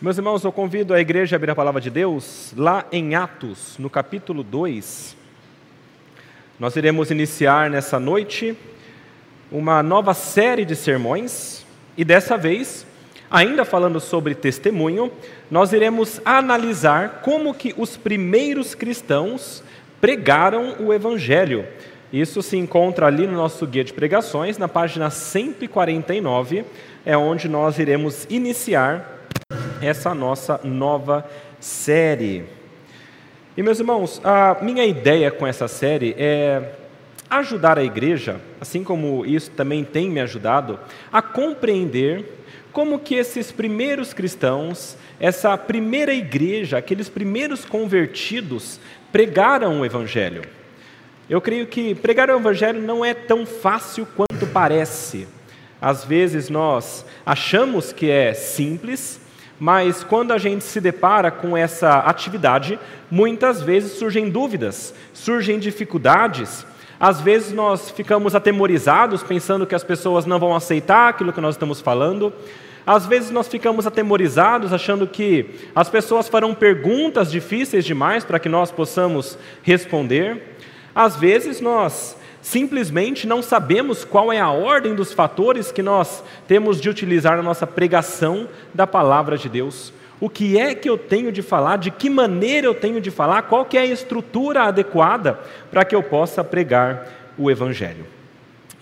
Meus irmãos, eu convido a igreja a abrir a palavra de Deus lá em Atos, no capítulo 2. Nós iremos iniciar nessa noite uma nova série de sermões e dessa vez, ainda falando sobre testemunho, nós iremos analisar como que os primeiros cristãos pregaram o evangelho. Isso se encontra ali no nosso guia de pregações, na página 149, é onde nós iremos iniciar essa nossa nova série. E meus irmãos, a minha ideia com essa série é ajudar a igreja, assim como isso também tem me ajudado, a compreender como que esses primeiros cristãos, essa primeira igreja, aqueles primeiros convertidos, pregaram o evangelho. Eu creio que pregar o evangelho não é tão fácil quanto parece. Às vezes nós achamos que é simples, mas quando a gente se depara com essa atividade, muitas vezes surgem dúvidas, surgem dificuldades. Às vezes nós ficamos atemorizados, pensando que as pessoas não vão aceitar aquilo que nós estamos falando. Às vezes nós ficamos atemorizados, achando que as pessoas farão perguntas difíceis demais para que nós possamos responder. Às vezes nós Simplesmente não sabemos qual é a ordem dos fatores que nós temos de utilizar na nossa pregação da palavra de Deus. O que é que eu tenho de falar, de que maneira eu tenho de falar, qual que é a estrutura adequada para que eu possa pregar o Evangelho.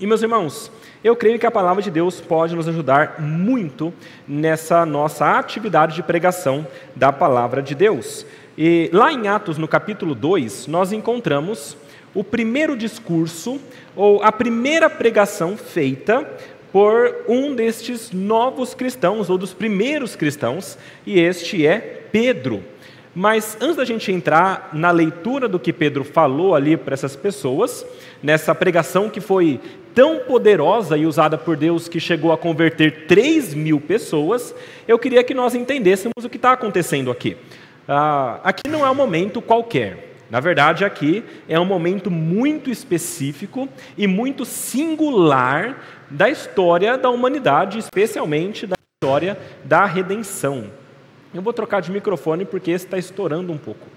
E meus irmãos, eu creio que a palavra de Deus pode nos ajudar muito nessa nossa atividade de pregação da palavra de Deus. E lá em Atos, no capítulo 2, nós encontramos o primeiro discurso ou a primeira pregação feita por um destes novos cristãos ou dos primeiros cristãos, e este é Pedro. Mas antes da gente entrar na leitura do que Pedro falou ali para essas pessoas, nessa pregação que foi tão poderosa e usada por Deus que chegou a converter 3 mil pessoas, eu queria que nós entendêssemos o que está acontecendo aqui. Ah, aqui não é um momento qualquer. Na verdade, aqui é um momento muito específico e muito singular da história da humanidade, especialmente da história da redenção. Eu vou trocar de microfone porque esse está estourando um pouco.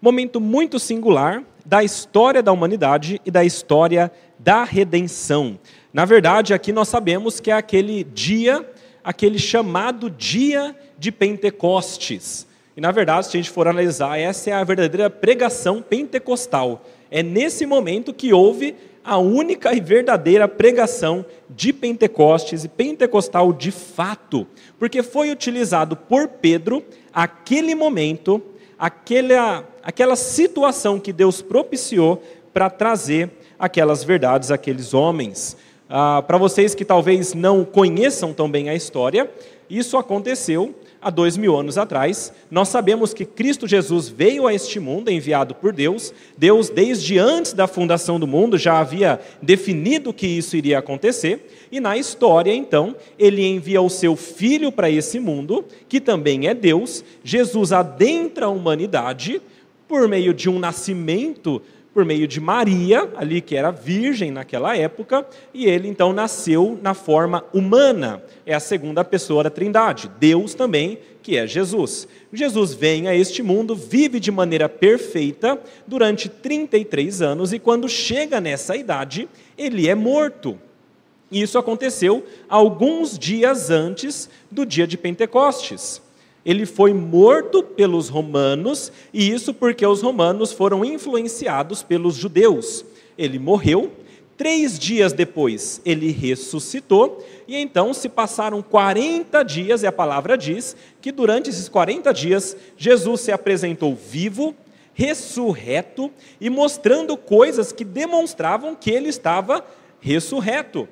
Momento muito singular da história da humanidade e da história da redenção. Na verdade, aqui nós sabemos que é aquele dia aquele chamado dia de Pentecostes. E na verdade, se a gente for analisar, essa é a verdadeira pregação pentecostal. É nesse momento que houve a única e verdadeira pregação de Pentecostes e pentecostal de fato, porque foi utilizado por Pedro aquele momento, aquela, aquela situação que Deus propiciou para trazer aquelas verdades àqueles homens. Ah, Para vocês que talvez não conheçam tão bem a história, isso aconteceu há dois mil anos atrás. Nós sabemos que Cristo Jesus veio a este mundo enviado por Deus. Deus, desde antes da fundação do mundo, já havia definido que isso iria acontecer. E na história, então, ele envia o seu filho para esse mundo, que também é Deus. Jesus adentra a humanidade por meio de um nascimento por meio de Maria, ali que era virgem naquela época, e ele então nasceu na forma humana. É a segunda pessoa da Trindade, Deus também, que é Jesus. Jesus vem a este mundo, vive de maneira perfeita durante 33 anos e quando chega nessa idade, ele é morto. Isso aconteceu alguns dias antes do dia de Pentecostes. Ele foi morto pelos romanos, e isso porque os romanos foram influenciados pelos judeus. Ele morreu, três dias depois ele ressuscitou, e então se passaram 40 dias, e a palavra diz que durante esses 40 dias Jesus se apresentou vivo, ressurreto e mostrando coisas que demonstravam que ele estava ressurreto.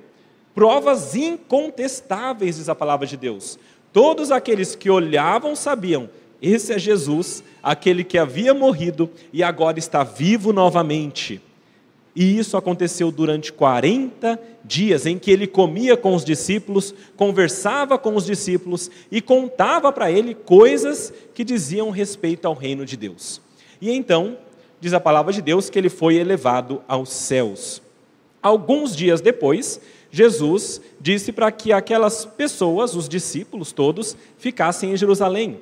Provas incontestáveis, diz a palavra de Deus. Todos aqueles que olhavam sabiam: esse é Jesus, aquele que havia morrido e agora está vivo novamente. E isso aconteceu durante 40 dias, em que ele comia com os discípulos, conversava com os discípulos e contava para ele coisas que diziam respeito ao reino de Deus. E então, diz a palavra de Deus que ele foi elevado aos céus. Alguns dias depois, Jesus disse para que aquelas pessoas, os discípulos todos, ficassem em Jerusalém.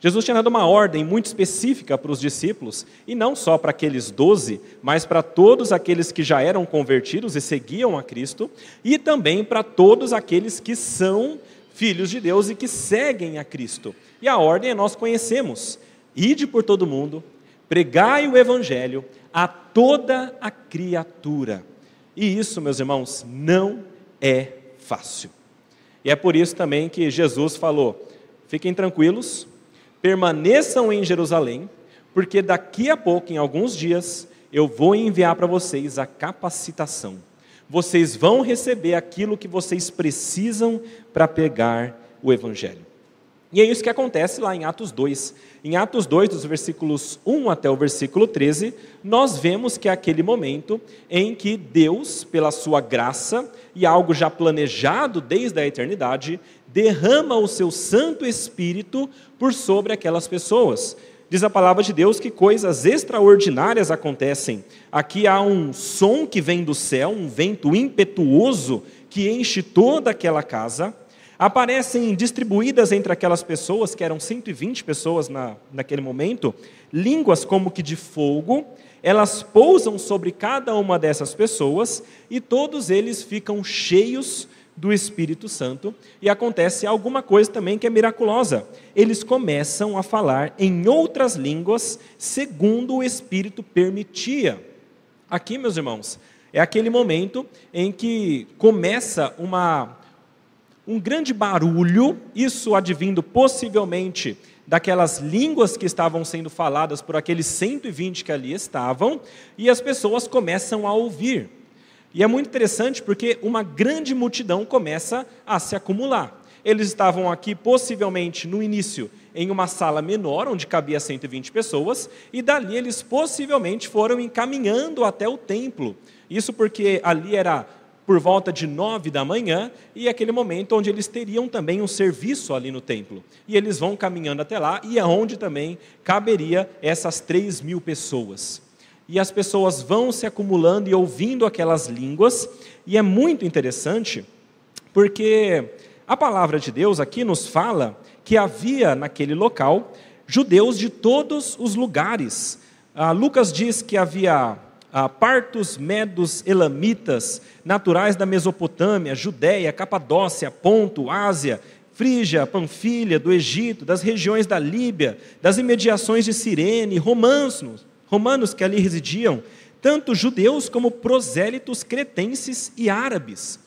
Jesus tinha dado uma ordem muito específica para os discípulos, e não só para aqueles doze, mas para todos aqueles que já eram convertidos e seguiam a Cristo, e também para todos aqueles que são filhos de Deus e que seguem a Cristo. E a ordem nós conhecemos: ide por todo mundo, pregai o Evangelho a toda a criatura. E isso, meus irmãos, não é fácil. E é por isso também que Jesus falou: fiquem tranquilos, permaneçam em Jerusalém, porque daqui a pouco, em alguns dias, eu vou enviar para vocês a capacitação. Vocês vão receber aquilo que vocês precisam para pegar o Evangelho. E é isso que acontece lá em Atos 2. Em Atos 2, dos versículos 1 até o versículo 13, nós vemos que é aquele momento em que Deus, pela sua graça e algo já planejado desde a eternidade, derrama o seu Santo Espírito por sobre aquelas pessoas. Diz a palavra de Deus que coisas extraordinárias acontecem. Aqui há um som que vem do céu, um vento impetuoso que enche toda aquela casa. Aparecem distribuídas entre aquelas pessoas, que eram 120 pessoas na, naquele momento, línguas como que de fogo, elas pousam sobre cada uma dessas pessoas e todos eles ficam cheios do Espírito Santo e acontece alguma coisa também que é miraculosa. Eles começam a falar em outras línguas segundo o Espírito permitia. Aqui, meus irmãos, é aquele momento em que começa uma um grande barulho, isso advindo possivelmente daquelas línguas que estavam sendo faladas por aqueles 120 que ali estavam, e as pessoas começam a ouvir. E é muito interessante porque uma grande multidão começa a se acumular. Eles estavam aqui possivelmente no início em uma sala menor, onde cabia 120 pessoas, e dali eles possivelmente foram encaminhando até o templo. Isso porque ali era por volta de nove da manhã, e aquele momento onde eles teriam também um serviço ali no templo. E eles vão caminhando até lá, e é onde também caberia essas três mil pessoas. E as pessoas vão se acumulando e ouvindo aquelas línguas, e é muito interessante, porque a palavra de Deus aqui nos fala que havia naquele local judeus de todos os lugares. Ah, Lucas diz que havia partos, medos, elamitas, naturais da Mesopotâmia, Judéia, Capadócia, Ponto, Ásia, Frígia, Panfilha, do Egito, das regiões da Líbia, das imediações de Cirene, romanos, romanos que ali residiam, tanto judeus como prosélitos cretenses e árabes.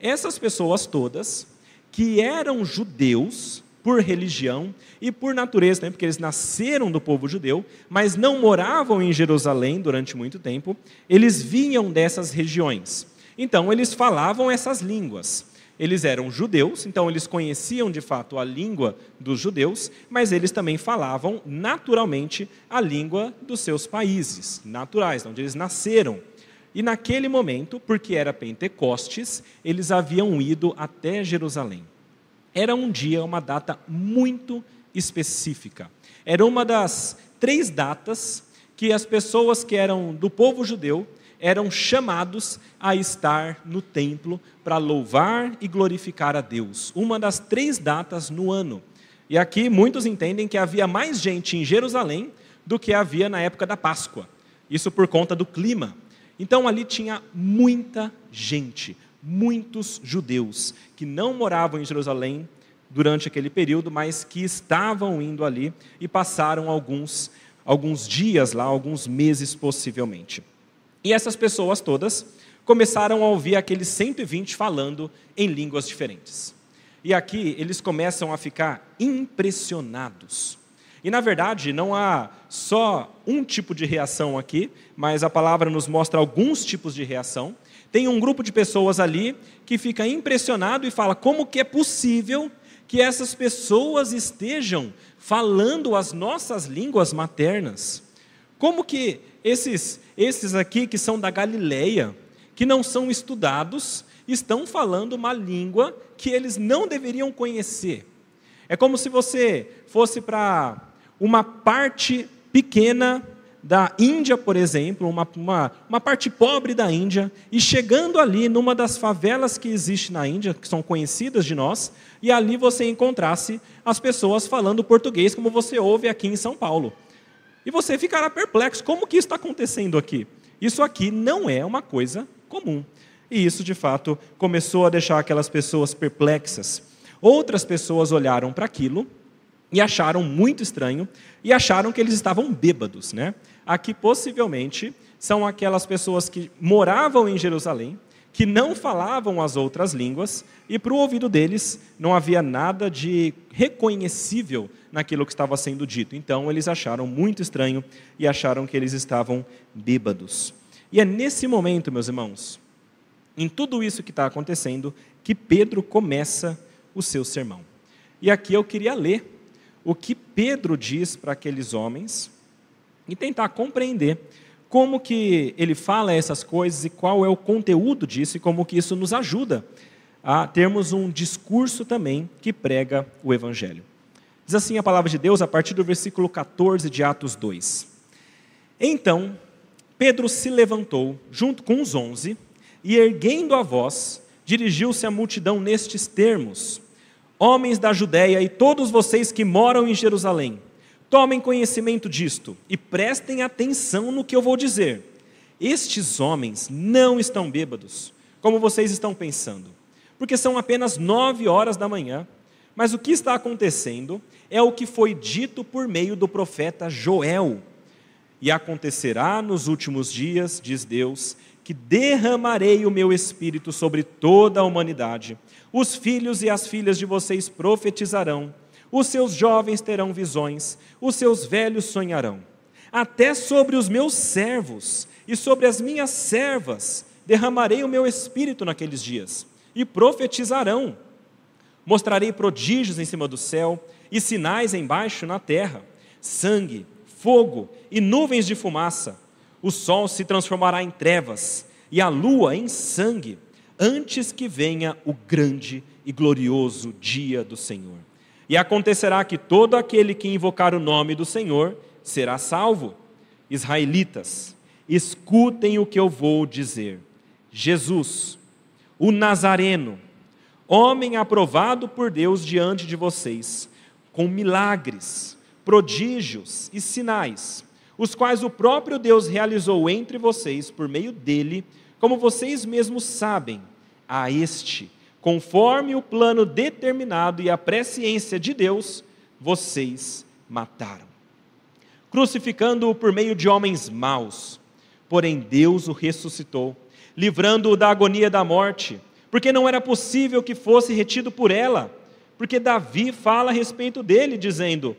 Essas pessoas todas, que eram judeus, por religião e por natureza, né, porque eles nasceram do povo judeu, mas não moravam em Jerusalém durante muito tempo, eles vinham dessas regiões. Então, eles falavam essas línguas. Eles eram judeus, então eles conheciam de fato a língua dos judeus, mas eles também falavam naturalmente a língua dos seus países naturais, onde eles nasceram. E naquele momento, porque era Pentecostes, eles haviam ido até Jerusalém. Era um dia, uma data muito específica. Era uma das três datas que as pessoas que eram do povo judeu eram chamados a estar no templo para louvar e glorificar a Deus. Uma das três datas no ano. E aqui muitos entendem que havia mais gente em Jerusalém do que havia na época da Páscoa. Isso por conta do clima. Então ali tinha muita gente, muitos judeus que não moravam em Jerusalém durante aquele período, mas que estavam indo ali e passaram alguns, alguns dias lá, alguns meses possivelmente. E essas pessoas todas começaram a ouvir aqueles 120 falando em línguas diferentes. E aqui eles começam a ficar impressionados. E na verdade, não há só um tipo de reação aqui, mas a palavra nos mostra alguns tipos de reação tem um grupo de pessoas ali que fica impressionado e fala: como que é possível que essas pessoas estejam falando as nossas línguas maternas? Como que esses, esses aqui que são da Galileia, que não são estudados, estão falando uma língua que eles não deveriam conhecer? É como se você fosse para uma parte pequena da Índia, por exemplo, uma, uma, uma, parte pobre da Índia, e chegando ali numa das favelas que existe na Índia, que são conhecidas de nós, e ali você encontrasse as pessoas falando português, como você ouve aqui em São Paulo. E você ficará perplexo: como que isso está acontecendo aqui? Isso aqui não é uma coisa comum. E isso, de fato, começou a deixar aquelas pessoas perplexas. Outras pessoas olharam para aquilo e acharam muito estranho e acharam que eles estavam bêbados, né? Aqui possivelmente são aquelas pessoas que moravam em Jerusalém, que não falavam as outras línguas e para o ouvido deles não havia nada de reconhecível naquilo que estava sendo dito. Então eles acharam muito estranho e acharam que eles estavam bêbados. E é nesse momento, meus irmãos, em tudo isso que está acontecendo, que Pedro começa o seu sermão. E aqui eu queria ler o que Pedro diz para aqueles homens e tentar compreender como que ele fala essas coisas e qual é o conteúdo disso e como que isso nos ajuda a termos um discurso também que prega o evangelho. Diz assim a palavra de Deus a partir do versículo 14 de Atos 2. Então, Pedro se levantou junto com os onze e erguendo a voz, dirigiu-se à multidão nestes termos: Homens da Judéia e todos vocês que moram em Jerusalém, tomem conhecimento disto e prestem atenção no que eu vou dizer. Estes homens não estão bêbados, como vocês estão pensando, porque são apenas nove horas da manhã. Mas o que está acontecendo é o que foi dito por meio do profeta Joel. E acontecerá nos últimos dias, diz Deus, que derramarei o meu espírito sobre toda a humanidade os filhos e as filhas de vocês profetizarão, os seus jovens terão visões, os seus velhos sonharão. Até sobre os meus servos e sobre as minhas servas derramarei o meu espírito naqueles dias, e profetizarão. Mostrarei prodígios em cima do céu e sinais embaixo na terra: sangue, fogo e nuvens de fumaça. O sol se transformará em trevas e a lua em sangue antes que venha o grande e glorioso dia do Senhor. E acontecerá que todo aquele que invocar o nome do Senhor será salvo. Israelitas, escutem o que eu vou dizer. Jesus, o Nazareno, homem aprovado por Deus diante de vocês, com milagres, prodígios e sinais, os quais o próprio Deus realizou entre vocês por meio dele, como vocês mesmos sabem a este, conforme o plano determinado e a presciência de Deus, vocês mataram. Crucificando-o por meio de homens maus, porém Deus o ressuscitou, livrando-o da agonia da morte, porque não era possível que fosse retido por ela, porque Davi fala a respeito dele, dizendo: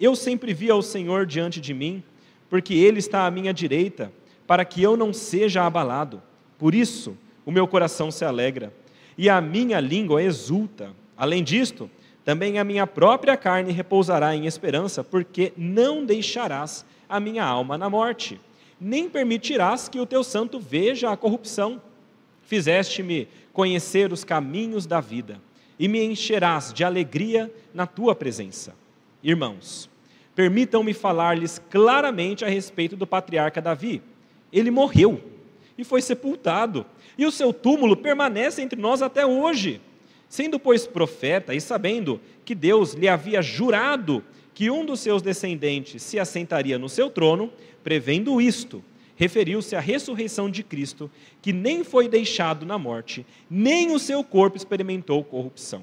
Eu sempre vi ao Senhor diante de mim, porque ele está à minha direita, para que eu não seja abalado. Por isso, o meu coração se alegra e a minha língua exulta. Além disto, também a minha própria carne repousará em esperança, porque não deixarás a minha alma na morte, nem permitirás que o teu santo veja a corrupção. Fizeste-me conhecer os caminhos da vida, e me encherás de alegria na tua presença. Irmãos, permitam-me falar-lhes claramente a respeito do patriarca Davi. Ele morreu e foi sepultado e o seu túmulo permanece entre nós até hoje. Sendo, pois, profeta e sabendo que Deus lhe havia jurado que um dos seus descendentes se assentaria no seu trono, prevendo isto, referiu-se à ressurreição de Cristo, que nem foi deixado na morte, nem o seu corpo experimentou corrupção.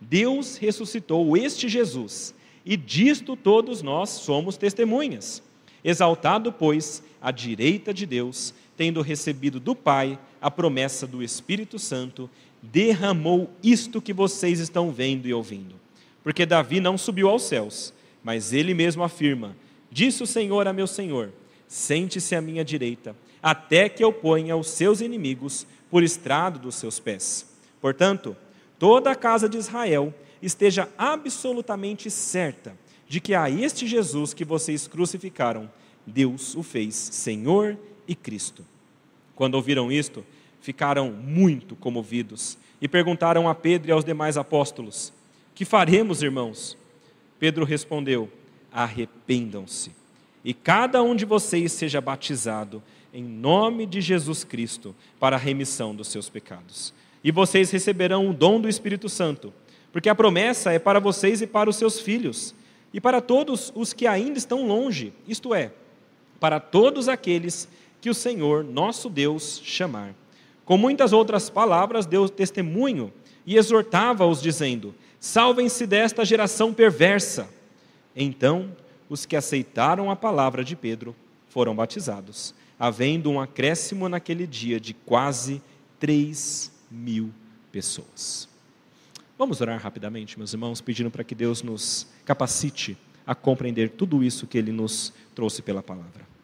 Deus ressuscitou este Jesus, e disto todos nós somos testemunhas. Exaltado, pois, à direita de Deus, tendo recebido do Pai a promessa do Espírito Santo, derramou isto que vocês estão vendo e ouvindo. Porque Davi não subiu aos céus, mas ele mesmo afirma: Disse o Senhor a meu Senhor: Sente-se à minha direita, até que eu ponha os seus inimigos por estrado dos seus pés. Portanto, toda a casa de Israel esteja absolutamente certa de que a este Jesus que vocês crucificaram, Deus o fez Senhor e Cristo. Quando ouviram isto, ficaram muito comovidos e perguntaram a Pedro e aos demais apóstolos: Que faremos, irmãos? Pedro respondeu: Arrependam-se e cada um de vocês seja batizado em nome de Jesus Cristo para a remissão dos seus pecados. E vocês receberão o dom do Espírito Santo, porque a promessa é para vocês e para os seus filhos, e para todos os que ainda estão longe, isto é, para todos aqueles que o Senhor, nosso Deus, chamar. Com muitas outras palavras, deu testemunho e exortava-os, dizendo: Salvem-se desta geração perversa. Então, os que aceitaram a palavra de Pedro foram batizados, havendo um acréscimo naquele dia de quase 3 mil pessoas. Vamos orar rapidamente, meus irmãos, pedindo para que Deus nos capacite a compreender tudo isso que Ele nos trouxe pela palavra.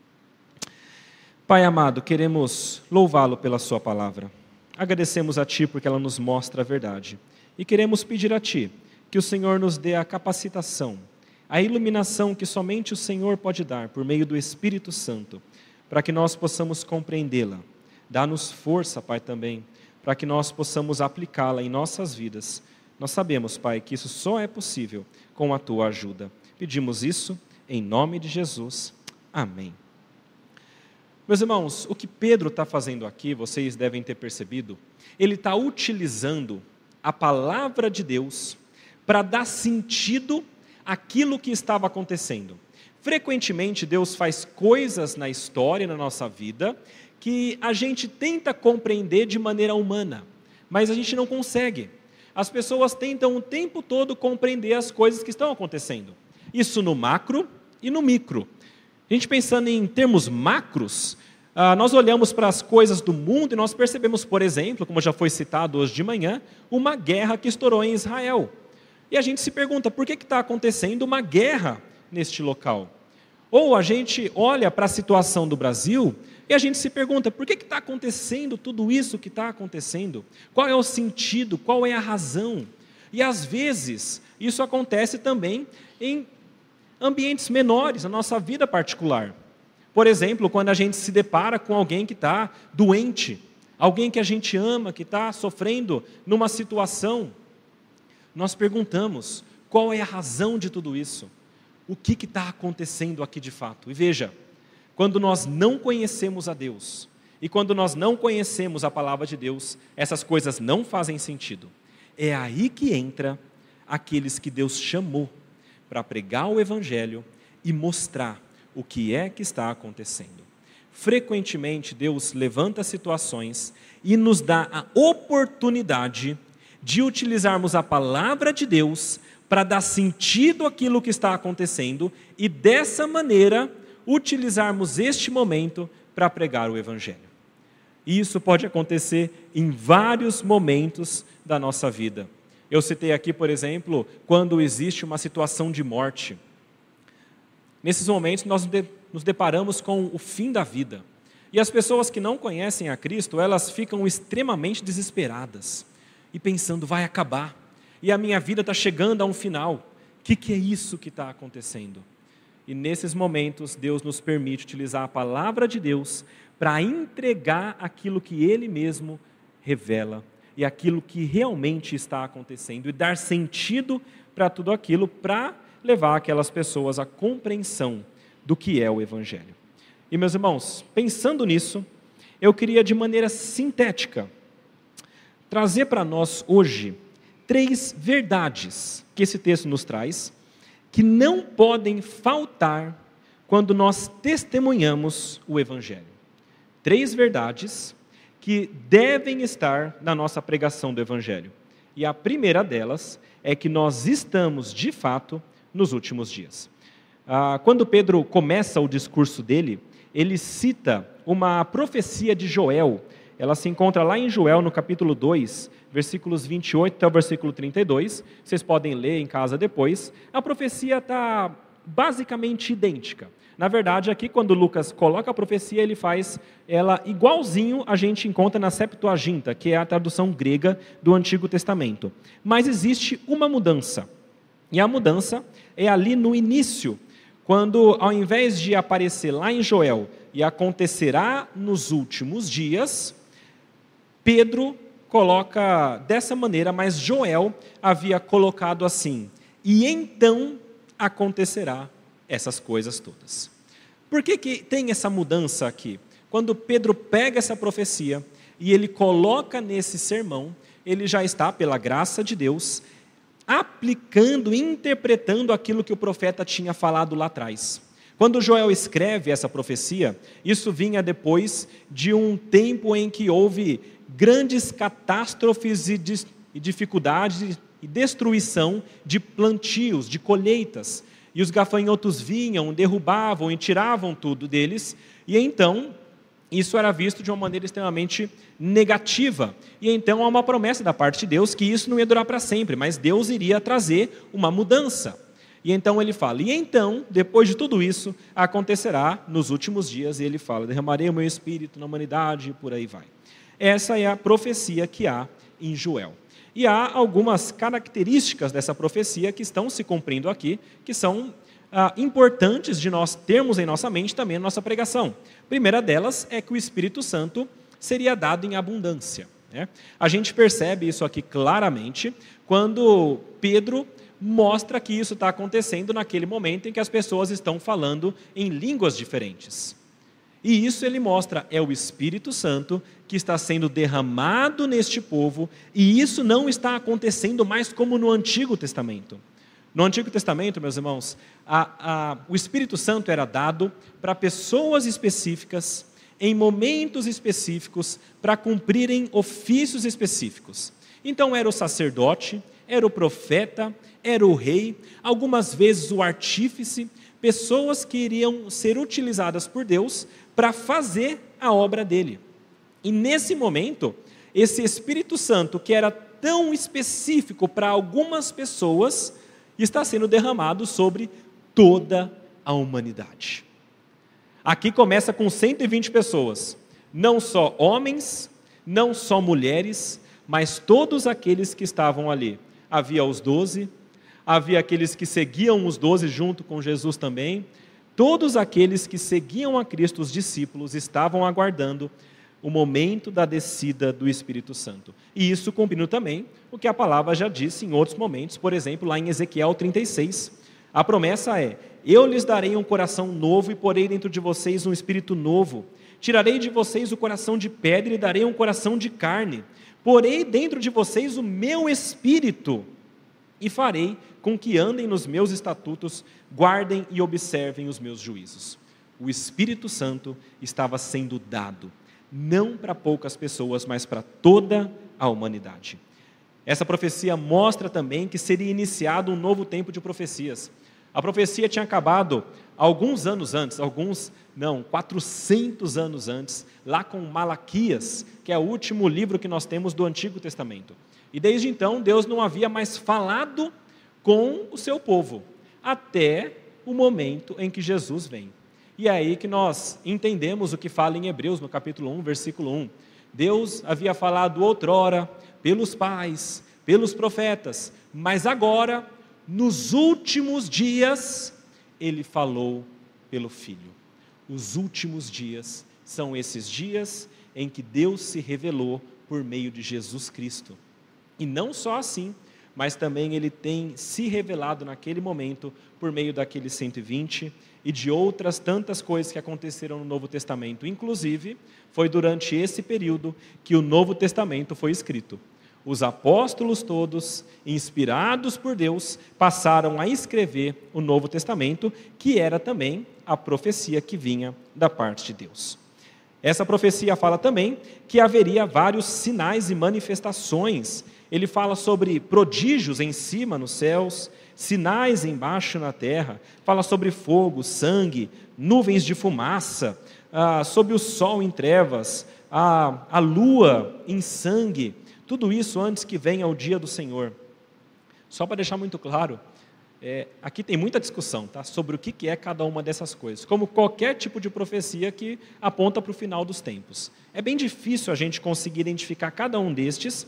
Pai amado, queremos louvá-lo pela Sua palavra. Agradecemos a Ti porque ela nos mostra a verdade. E queremos pedir a Ti que o Senhor nos dê a capacitação, a iluminação que somente o Senhor pode dar por meio do Espírito Santo, para que nós possamos compreendê-la. Dá-nos força, Pai, também, para que nós possamos aplicá-la em nossas vidas. Nós sabemos, Pai, que isso só é possível com a Tua ajuda. Pedimos isso em nome de Jesus. Amém. Meus irmãos, o que Pedro está fazendo aqui, vocês devem ter percebido, ele está utilizando a palavra de Deus para dar sentido àquilo que estava acontecendo. Frequentemente, Deus faz coisas na história, na nossa vida, que a gente tenta compreender de maneira humana, mas a gente não consegue. As pessoas tentam o tempo todo compreender as coisas que estão acontecendo. Isso no macro e no micro. A gente pensando em termos macros, ah, nós olhamos para as coisas do mundo e nós percebemos, por exemplo, como já foi citado hoje de manhã, uma guerra que estourou em Israel. E a gente se pergunta, por que está acontecendo uma guerra neste local? Ou a gente olha para a situação do Brasil e a gente se pergunta, por que está acontecendo tudo isso que está acontecendo? Qual é o sentido? Qual é a razão? E às vezes, isso acontece também em ambientes menores, na nossa vida particular. Por exemplo, quando a gente se depara com alguém que está doente, alguém que a gente ama, que está sofrendo numa situação, nós perguntamos qual é a razão de tudo isso, o que está acontecendo aqui de fato. E veja, quando nós não conhecemos a Deus e quando nós não conhecemos a palavra de Deus, essas coisas não fazem sentido. É aí que entra aqueles que Deus chamou para pregar o Evangelho e mostrar o que é que está acontecendo. Frequentemente, Deus levanta situações e nos dá a oportunidade de utilizarmos a palavra de Deus para dar sentido àquilo que está acontecendo e, dessa maneira, utilizarmos este momento para pregar o Evangelho. E isso pode acontecer em vários momentos da nossa vida. Eu citei aqui, por exemplo, quando existe uma situação de morte. Nesses momentos, nós nos deparamos com o fim da vida. E as pessoas que não conhecem a Cristo, elas ficam extremamente desesperadas e pensando, vai acabar, e a minha vida está chegando a um final. O que, que é isso que está acontecendo? E nesses momentos, Deus nos permite utilizar a palavra de Deus para entregar aquilo que Ele mesmo revela e aquilo que realmente está acontecendo e dar sentido para tudo aquilo para levar aquelas pessoas à compreensão do que é o Evangelho. E meus irmãos, pensando nisso, eu queria de maneira sintética trazer para nós hoje três verdades que esse texto nos traz, que não podem faltar quando nós testemunhamos o Evangelho. Três verdades que devem estar na nossa pregação do Evangelho. E a primeira delas é que nós estamos, de fato, nos últimos dias. Ah, quando Pedro começa o discurso dele, ele cita uma profecia de Joel. Ela se encontra lá em Joel, no capítulo 2, versículos 28 até o versículo 32. Vocês podem ler em casa depois. A profecia está basicamente idêntica. Na verdade, aqui quando Lucas coloca a profecia, ele faz ela igualzinho a gente encontra na Septuaginta, que é a tradução grega do Antigo Testamento. Mas existe uma mudança. E a mudança é ali no início, quando ao invés de aparecer lá em Joel e acontecerá nos últimos dias, Pedro coloca dessa maneira, mas Joel havia colocado assim: e então acontecerá essas coisas todas. Por que, que tem essa mudança aqui? Quando Pedro pega essa profecia e ele coloca nesse sermão, ele já está, pela graça de Deus, aplicando, interpretando aquilo que o profeta tinha falado lá atrás. Quando Joel escreve essa profecia, isso vinha depois de um tempo em que houve grandes catástrofes e dificuldades e destruição de plantios, de colheitas. E os gafanhotos vinham, derrubavam e tiravam tudo deles, e então isso era visto de uma maneira extremamente negativa. E então há uma promessa da parte de Deus que isso não ia durar para sempre, mas Deus iria trazer uma mudança. E então ele fala: E então, depois de tudo isso, acontecerá nos últimos dias, e ele fala: Derramarei o meu espírito na humanidade, e por aí vai. Essa é a profecia que há em Joel. E há algumas características dessa profecia que estão se cumprindo aqui, que são ah, importantes de nós termos em nossa mente também na nossa pregação. A primeira delas é que o Espírito Santo seria dado em abundância. Né? A gente percebe isso aqui claramente quando Pedro mostra que isso está acontecendo naquele momento em que as pessoas estão falando em línguas diferentes. E isso ele mostra é o Espírito Santo que está sendo derramado neste povo, e isso não está acontecendo mais como no Antigo Testamento. No Antigo Testamento, meus irmãos, a, a, o Espírito Santo era dado para pessoas específicas, em momentos específicos, para cumprirem ofícios específicos. Então, era o sacerdote, era o profeta, era o rei, algumas vezes o artífice, pessoas que iriam ser utilizadas por Deus para fazer a obra dele. E nesse momento, esse Espírito Santo, que era tão específico para algumas pessoas, está sendo derramado sobre toda a humanidade. Aqui começa com 120 pessoas, não só homens, não só mulheres, mas todos aqueles que estavam ali. Havia os doze, havia aqueles que seguiam os doze junto com Jesus também. Todos aqueles que seguiam a Cristo, os discípulos, estavam aguardando o momento da descida do Espírito Santo. E isso cumprindo também o que a palavra já disse em outros momentos, por exemplo, lá em Ezequiel 36. A promessa é: Eu lhes darei um coração novo e porei dentro de vocês um espírito novo. Tirarei de vocês o coração de pedra e darei um coração de carne. Porei dentro de vocês o meu espírito e farei com que andem nos meus estatutos, guardem e observem os meus juízos. O Espírito Santo estava sendo dado não para poucas pessoas, mas para toda a humanidade. Essa profecia mostra também que seria iniciado um novo tempo de profecias. A profecia tinha acabado alguns anos antes, alguns, não, 400 anos antes, lá com Malaquias, que é o último livro que nós temos do Antigo Testamento. E desde então, Deus não havia mais falado com o seu povo, até o momento em que Jesus vem. E é aí que nós entendemos o que fala em Hebreus, no capítulo 1, versículo 1. Deus havia falado outrora pelos pais, pelos profetas, mas agora, nos últimos dias, ele falou pelo Filho. Os últimos dias são esses dias em que Deus se revelou por meio de Jesus Cristo. E não só assim, mas também ele tem se revelado naquele momento por meio daqueles 120 e de outras tantas coisas que aconteceram no Novo Testamento. Inclusive, foi durante esse período que o Novo Testamento foi escrito. Os apóstolos todos, inspirados por Deus, passaram a escrever o Novo Testamento, que era também a profecia que vinha da parte de Deus. Essa profecia fala também que haveria vários sinais e manifestações. Ele fala sobre prodígios em cima nos céus, sinais embaixo na terra, fala sobre fogo, sangue, nuvens de fumaça, ah, sobre o sol em trevas, a, a lua em sangue, tudo isso antes que venha o dia do Senhor. Só para deixar muito claro, é, aqui tem muita discussão tá, sobre o que é cada uma dessas coisas, como qualquer tipo de profecia que aponta para o final dos tempos. É bem difícil a gente conseguir identificar cada um destes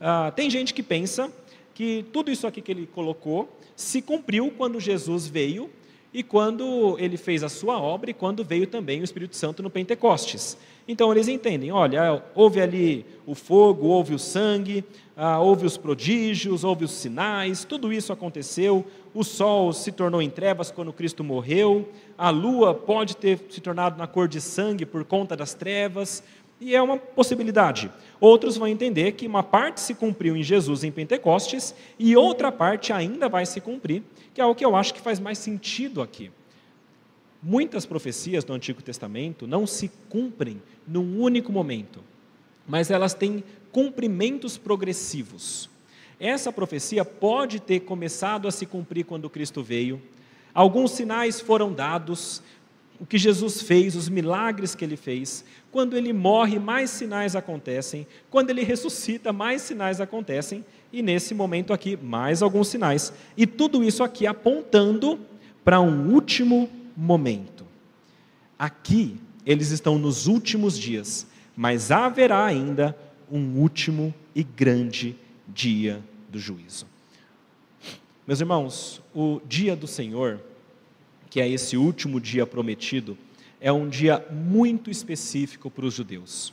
ah, tem gente que pensa que tudo isso aqui que ele colocou se cumpriu quando Jesus veio e quando ele fez a sua obra e quando veio também o Espírito Santo no Pentecostes. Então eles entendem: olha, houve ali o fogo, houve o sangue, ah, houve os prodígios, houve os sinais, tudo isso aconteceu. O sol se tornou em trevas quando Cristo morreu, a lua pode ter se tornado na cor de sangue por conta das trevas, e é uma possibilidade. Outros vão entender que uma parte se cumpriu em Jesus em Pentecostes e outra parte ainda vai se cumprir, que é o que eu acho que faz mais sentido aqui. Muitas profecias do Antigo Testamento não se cumprem num único momento, mas elas têm cumprimentos progressivos. Essa profecia pode ter começado a se cumprir quando Cristo veio, alguns sinais foram dados, o que Jesus fez, os milagres que ele fez. Quando ele morre, mais sinais acontecem. Quando ele ressuscita, mais sinais acontecem. E nesse momento aqui, mais alguns sinais. E tudo isso aqui apontando para um último momento. Aqui, eles estão nos últimos dias, mas haverá ainda um último e grande dia do juízo. Meus irmãos, o dia do Senhor, que é esse último dia prometido, é um dia muito específico para os judeus.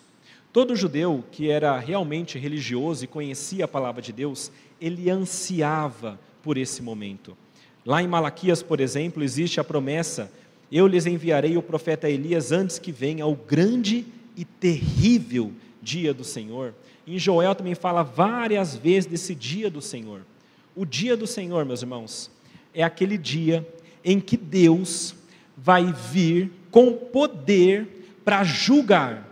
Todo judeu que era realmente religioso e conhecia a palavra de Deus, ele ansiava por esse momento. Lá em Malaquias, por exemplo, existe a promessa eu lhes enviarei o profeta Elias antes que venha o grande e terrível dia do Senhor. Em Joel também fala várias vezes desse dia do Senhor. O dia do Senhor, meus irmãos, é aquele dia em que Deus vai vir com poder para julgar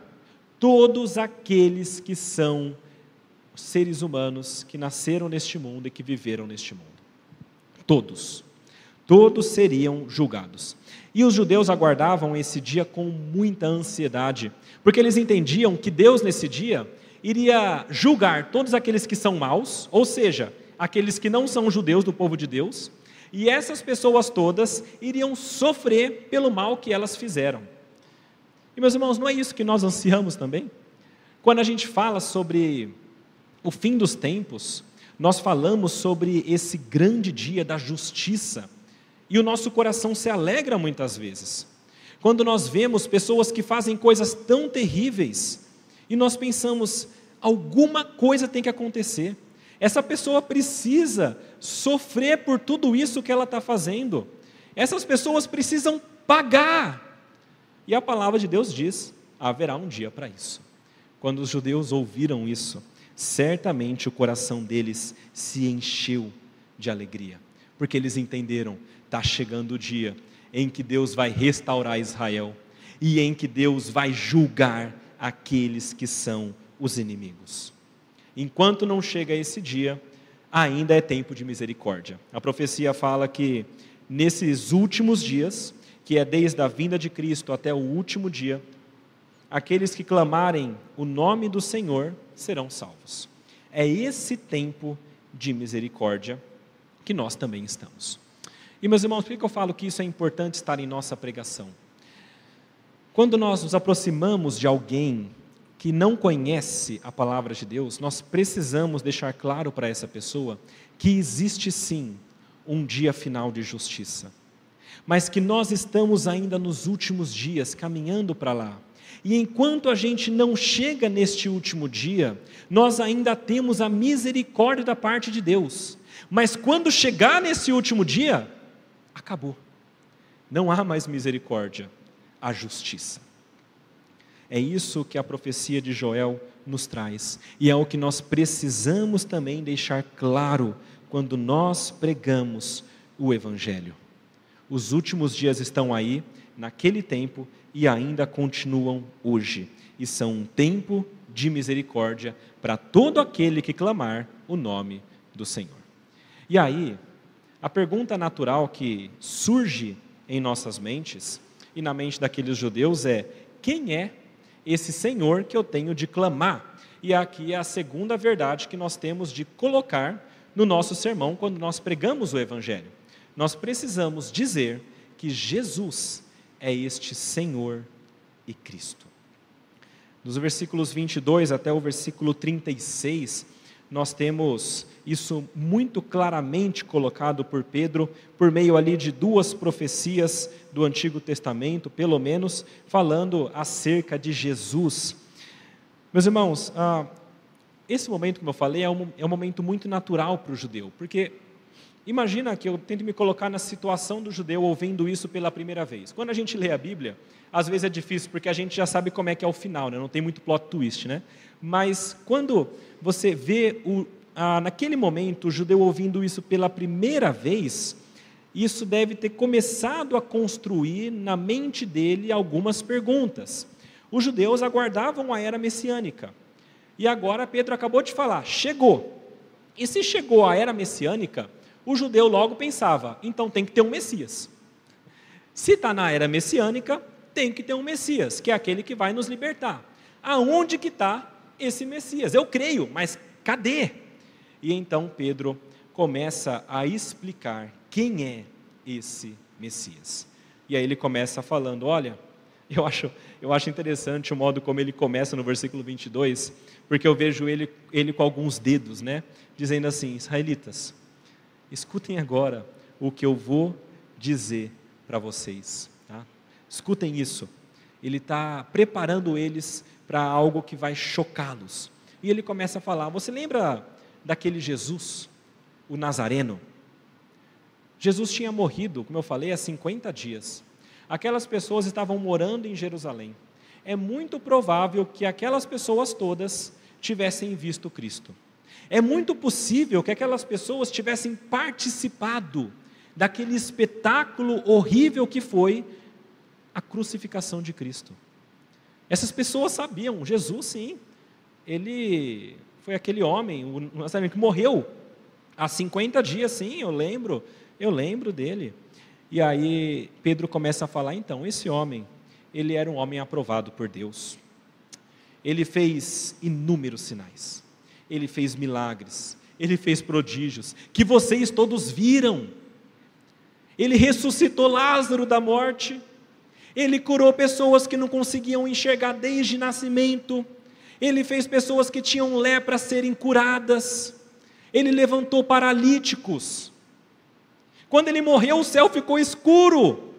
todos aqueles que são seres humanos que nasceram neste mundo e que viveram neste mundo. Todos. Todos seriam julgados. E os judeus aguardavam esse dia com muita ansiedade, porque eles entendiam que Deus, nesse dia, iria julgar todos aqueles que são maus, ou seja, aqueles que não são judeus do povo de Deus, e essas pessoas todas iriam sofrer pelo mal que elas fizeram. E meus irmãos, não é isso que nós ansiamos também? Quando a gente fala sobre o fim dos tempos, nós falamos sobre esse grande dia da justiça e o nosso coração se alegra muitas vezes. Quando nós vemos pessoas que fazem coisas tão terríveis e nós pensamos, alguma coisa tem que acontecer. Essa pessoa precisa sofrer por tudo isso que ela está fazendo. Essas pessoas precisam pagar. E a palavra de Deus diz: haverá um dia para isso. Quando os judeus ouviram isso, certamente o coração deles se encheu de alegria, porque eles entenderam está chegando o dia em que Deus vai restaurar Israel e em que Deus vai julgar aqueles que são os inimigos. Enquanto não chega esse dia, ainda é tempo de misericórdia. A profecia fala que nesses últimos dias, que é desde a vinda de Cristo até o último dia, aqueles que clamarem o nome do Senhor serão salvos. É esse tempo de misericórdia que nós também estamos. E, meus irmãos, por que eu falo que isso é importante estar em nossa pregação? Quando nós nos aproximamos de alguém que não conhece a palavra de Deus, nós precisamos deixar claro para essa pessoa que existe sim um dia final de justiça, mas que nós estamos ainda nos últimos dias caminhando para lá. E enquanto a gente não chega neste último dia, nós ainda temos a misericórdia da parte de Deus. Mas quando chegar nesse último dia, acabou. Não há mais misericórdia, há justiça. É isso que a profecia de Joel nos traz, e é o que nós precisamos também deixar claro quando nós pregamos o Evangelho. Os últimos dias estão aí, naquele tempo, e ainda continuam hoje, e são um tempo de misericórdia para todo aquele que clamar o nome do Senhor. E aí, a pergunta natural que surge em nossas mentes e na mente daqueles judeus é: quem é esse Senhor que eu tenho de clamar? E aqui é a segunda verdade que nós temos de colocar no nosso sermão quando nós pregamos o Evangelho. Nós precisamos dizer que Jesus é este Senhor e Cristo. Dos versículos 22 até o versículo 36, nós temos isso muito claramente colocado por Pedro, por meio ali de duas profecias do Antigo Testamento, pelo menos, falando acerca de Jesus. Meus irmãos, ah, esse momento, como eu falei, é um, é um momento muito natural para o judeu, porque imagina que eu tento me colocar na situação do judeu ouvindo isso pela primeira vez. Quando a gente lê a Bíblia, às vezes é difícil, porque a gente já sabe como é que é o final, né? não tem muito plot twist, né? Mas quando você vê o, ah, naquele momento o judeu ouvindo isso pela primeira vez, isso deve ter começado a construir na mente dele algumas perguntas. Os judeus aguardavam a era messiânica. E agora Pedro acabou de falar, chegou. E se chegou a era messiânica, o judeu logo pensava, então tem que ter um Messias. Se está na era messiânica, tem que ter um Messias, que é aquele que vai nos libertar. Aonde que está esse Messias? Eu creio, mas cadê? E então Pedro começa a explicar quem é esse Messias. E aí ele começa falando: olha, eu acho, eu acho interessante o modo como ele começa no versículo 22, porque eu vejo ele, ele com alguns dedos, né? Dizendo assim: Israelitas, escutem agora o que eu vou dizer para vocês. Tá? Escutem isso. Ele está preparando eles para algo que vai chocá-los. E ele começa a falar: Você lembra daquele Jesus, o Nazareno? Jesus tinha morrido, como eu falei, há 50 dias. Aquelas pessoas estavam morando em Jerusalém. É muito provável que aquelas pessoas todas tivessem visto Cristo. É muito possível que aquelas pessoas tivessem participado daquele espetáculo horrível que foi a crucificação de Cristo. Essas pessoas sabiam, Jesus sim, ele foi aquele homem, o Nazareno, que morreu há 50 dias, sim, eu lembro, eu lembro dele. E aí Pedro começa a falar, então, esse homem, ele era um homem aprovado por Deus. Ele fez inúmeros sinais. Ele fez milagres, ele fez prodígios, que vocês todos viram. Ele ressuscitou Lázaro da morte. Ele curou pessoas que não conseguiam enxergar desde nascimento. Ele fez pessoas que tinham lepra serem curadas. Ele levantou paralíticos. Quando ele morreu, o céu ficou escuro.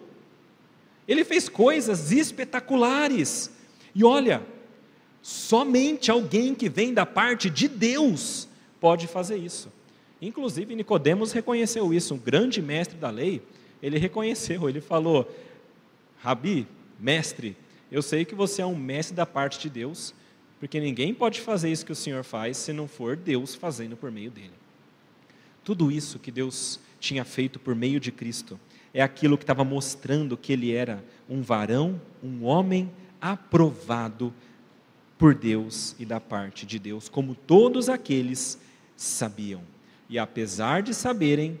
Ele fez coisas espetaculares. E olha, somente alguém que vem da parte de Deus pode fazer isso. Inclusive Nicodemos reconheceu isso, um grande mestre da lei, ele reconheceu, ele falou: Rabi, mestre, eu sei que você é um mestre da parte de Deus, porque ninguém pode fazer isso que o Senhor faz se não for Deus fazendo por meio dele. Tudo isso que Deus tinha feito por meio de Cristo é aquilo que estava mostrando que ele era um varão, um homem aprovado por Deus e da parte de Deus, como todos aqueles sabiam. E apesar de saberem,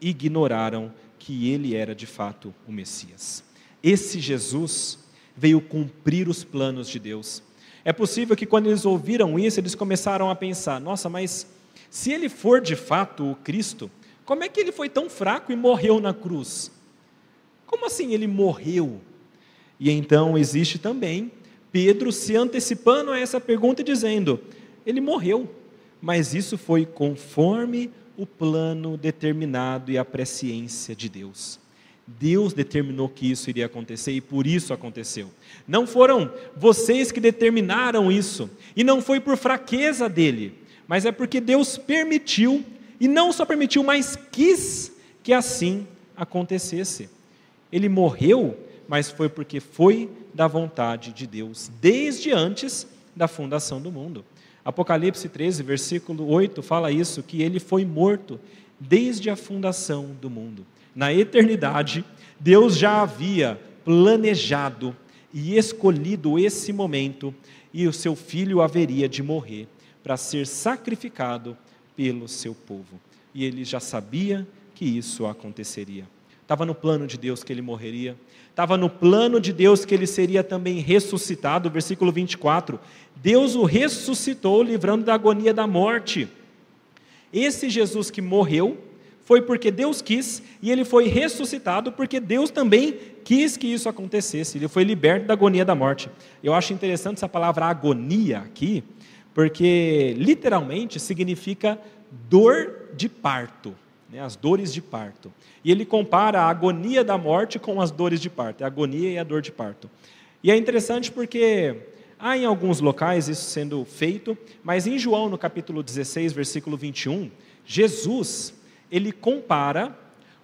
ignoraram que ele era de fato o Messias. Esse Jesus veio cumprir os planos de Deus é possível que quando eles ouviram isso, eles começaram a pensar: nossa, mas se ele for de fato o Cristo, como é que ele foi tão fraco e morreu na cruz? Como assim ele morreu? E então existe também Pedro se antecipando a essa pergunta dizendo: ele morreu, mas isso foi conforme o plano determinado e a presciência de Deus. Deus determinou que isso iria acontecer e por isso aconteceu. Não foram vocês que determinaram isso, e não foi por fraqueza dele, mas é porque Deus permitiu, e não só permitiu, mas quis que assim acontecesse. Ele morreu, mas foi porque foi da vontade de Deus, desde antes da fundação do mundo. Apocalipse 13, versículo 8 fala isso, que ele foi morto desde a fundação do mundo na eternidade, Deus já havia planejado e escolhido esse momento e o seu filho haveria de morrer para ser sacrificado pelo seu povo. E ele já sabia que isso aconteceria. Estava no plano de Deus que ele morreria, estava no plano de Deus que ele seria também ressuscitado, versículo 24. Deus o ressuscitou, livrando da agonia da morte. Esse Jesus que morreu, foi porque Deus quis e ele foi ressuscitado porque Deus também quis que isso acontecesse. Ele foi liberto da agonia da morte. Eu acho interessante essa palavra agonia aqui, porque literalmente significa dor de parto, né, as dores de parto. E ele compara a agonia da morte com as dores de parto, a agonia e a dor de parto. E é interessante porque há em alguns locais isso sendo feito, mas em João, no capítulo 16, versículo 21, Jesus, ele compara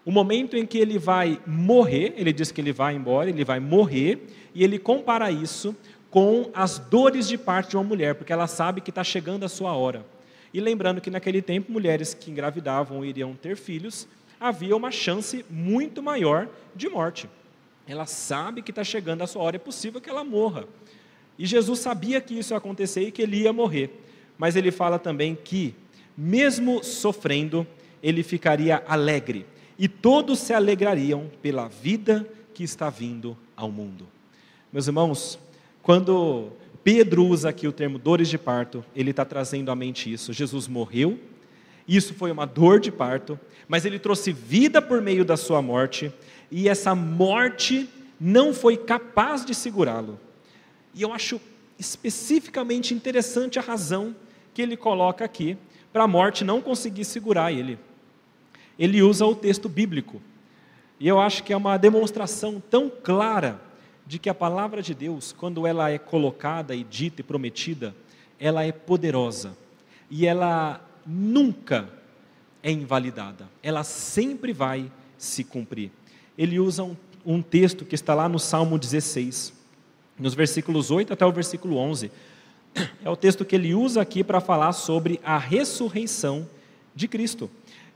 o momento em que ele vai morrer, ele diz que ele vai embora, ele vai morrer, e ele compara isso com as dores de parte de uma mulher, porque ela sabe que está chegando a sua hora. E lembrando que naquele tempo, mulheres que engravidavam iriam ter filhos, havia uma chance muito maior de morte. Ela sabe que está chegando a sua hora, é possível que ela morra. E Jesus sabia que isso ia acontecer e que ele ia morrer. Mas ele fala também que, mesmo sofrendo, ele ficaria alegre, e todos se alegrariam pela vida que está vindo ao mundo. Meus irmãos, quando Pedro usa aqui o termo dores de parto, ele está trazendo à mente isso. Jesus morreu, isso foi uma dor de parto, mas ele trouxe vida por meio da sua morte, e essa morte não foi capaz de segurá-lo. E eu acho especificamente interessante a razão que ele coloca aqui para a morte não conseguir segurar ele ele usa o texto bíblico. E eu acho que é uma demonstração tão clara de que a palavra de Deus, quando ela é colocada e dita e prometida, ela é poderosa. E ela nunca é invalidada. Ela sempre vai se cumprir. Ele usa um, um texto que está lá no Salmo 16, nos versículos 8 até o versículo 11. É o texto que ele usa aqui para falar sobre a ressurreição de Cristo.